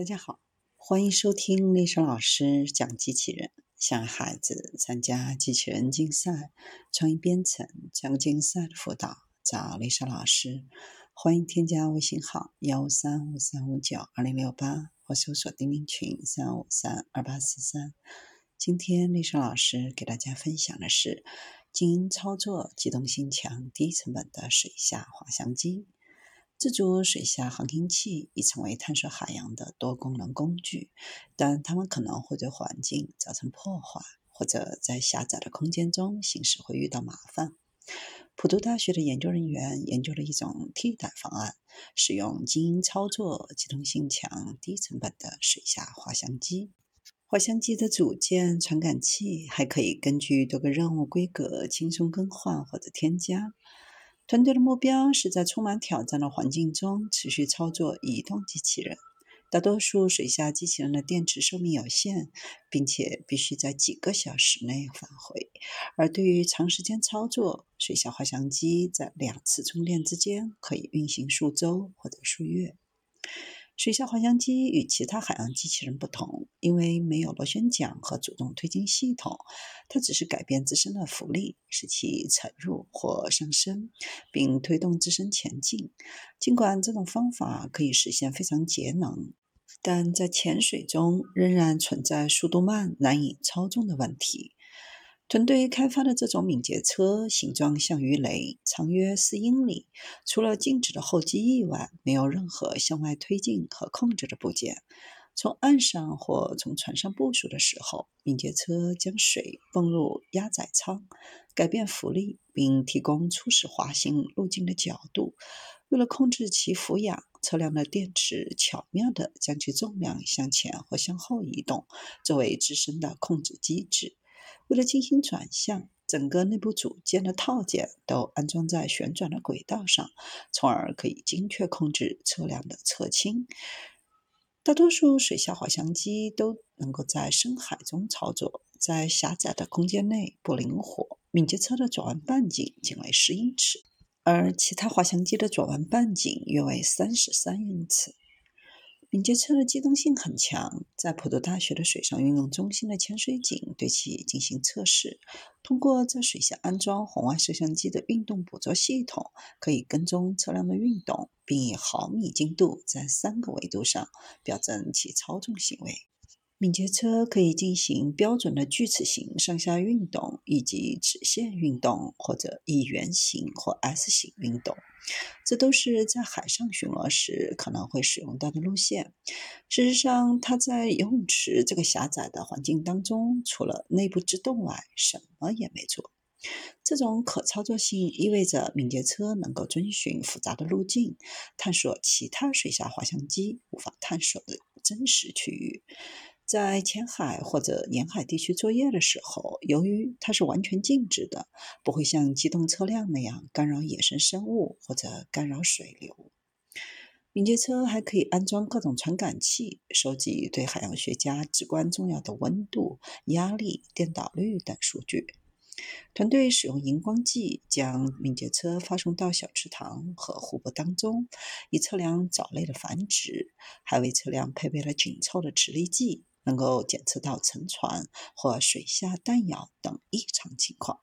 大家好，欢迎收听丽莎老师讲机器人。想孩子参加机器人竞赛、创意编程、讲竞赛的辅导，找丽莎老师。欢迎添加微信号幺三五三五九二零六八，或搜索钉钉群三五三二八四三。今天丽莎老师给大家分享的是经营操作、机动性强、低成本的水下滑翔机。自主水下航行器已成为探索海洋的多功能工具，但它们可能会对环境造成破坏，或者在狭窄的空间中行驶会遇到麻烦。普渡大学的研究人员研究了一种替代方案，使用静音操作、机动性强、低成本的水下滑翔机。滑翔机的组件、传感器还可以根据多个任务规格轻松更换或者添加。团队的目标是在充满挑战的环境中持续操作移动机器人。大多数水下机器人的电池寿命有限，并且必须在几个小时内返回。而对于长时间操作，水下滑翔机在两次充电之间可以运行数周或者数月。水下滑翔机与其他海洋机器人不同，因为没有螺旋桨和主动推进系统，它只是改变自身的浮力，使其沉入或上升，并推动自身前进。尽管这种方法可以实现非常节能，但在潜水中仍然存在速度慢、难以操纵的问题。团队开发的这种敏捷车形状像鱼雷，长约四英里。除了静止的后机翼外，没有任何向外推进和控制的部件。从岸上或从船上部署的时候，敏捷车将水泵入压载舱，改变浮力，并提供初始滑行路径的角度。为了控制其俯仰，车辆的电池巧妙地将其重量向前或向后移动，作为自身的控制机制。为了进行转向，整个内部组件的套件都安装在旋转的轨道上，从而可以精确控制车辆的侧倾。大多数水下滑翔机都能够在深海中操作，在狭窄的空间内不灵活。敏捷车的转弯半径仅为十英尺，而其他滑翔机的转弯半径约为三十三英尺。敏捷车的机动性很强，在普渡大学的水上运动中心的潜水井对其进行测试。通过在水下安装红外摄像机的运动捕捉系统，可以跟踪车辆的运动，并以毫米精度在三个维度上表征其操纵行为。敏捷车可以进行标准的锯齿形上下运动，以及直线运动，或者以圆形或 S 型运动。这都是在海上巡逻时可能会使用到的路线。事实上，它在游泳池这个狭窄的环境当中，除了内部制动外，什么也没做。这种可操作性意味着敏捷车能够遵循复杂的路径，探索其他水下滑翔机无法探索的真实区域。在浅海或者沿海地区作业的时候，由于它是完全静止的，不会像机动车辆那样干扰野生生物或者干扰水流。敏捷车还可以安装各种传感器，收集对海洋学家至关重要的温度、压力、电导率等数据。团队使用荧光剂将敏捷车发送到小池塘和湖泊当中，以测量藻类的繁殖，还为车辆配备了紧凑的磁力计。能够检测到沉船或水下弹药等异常情况。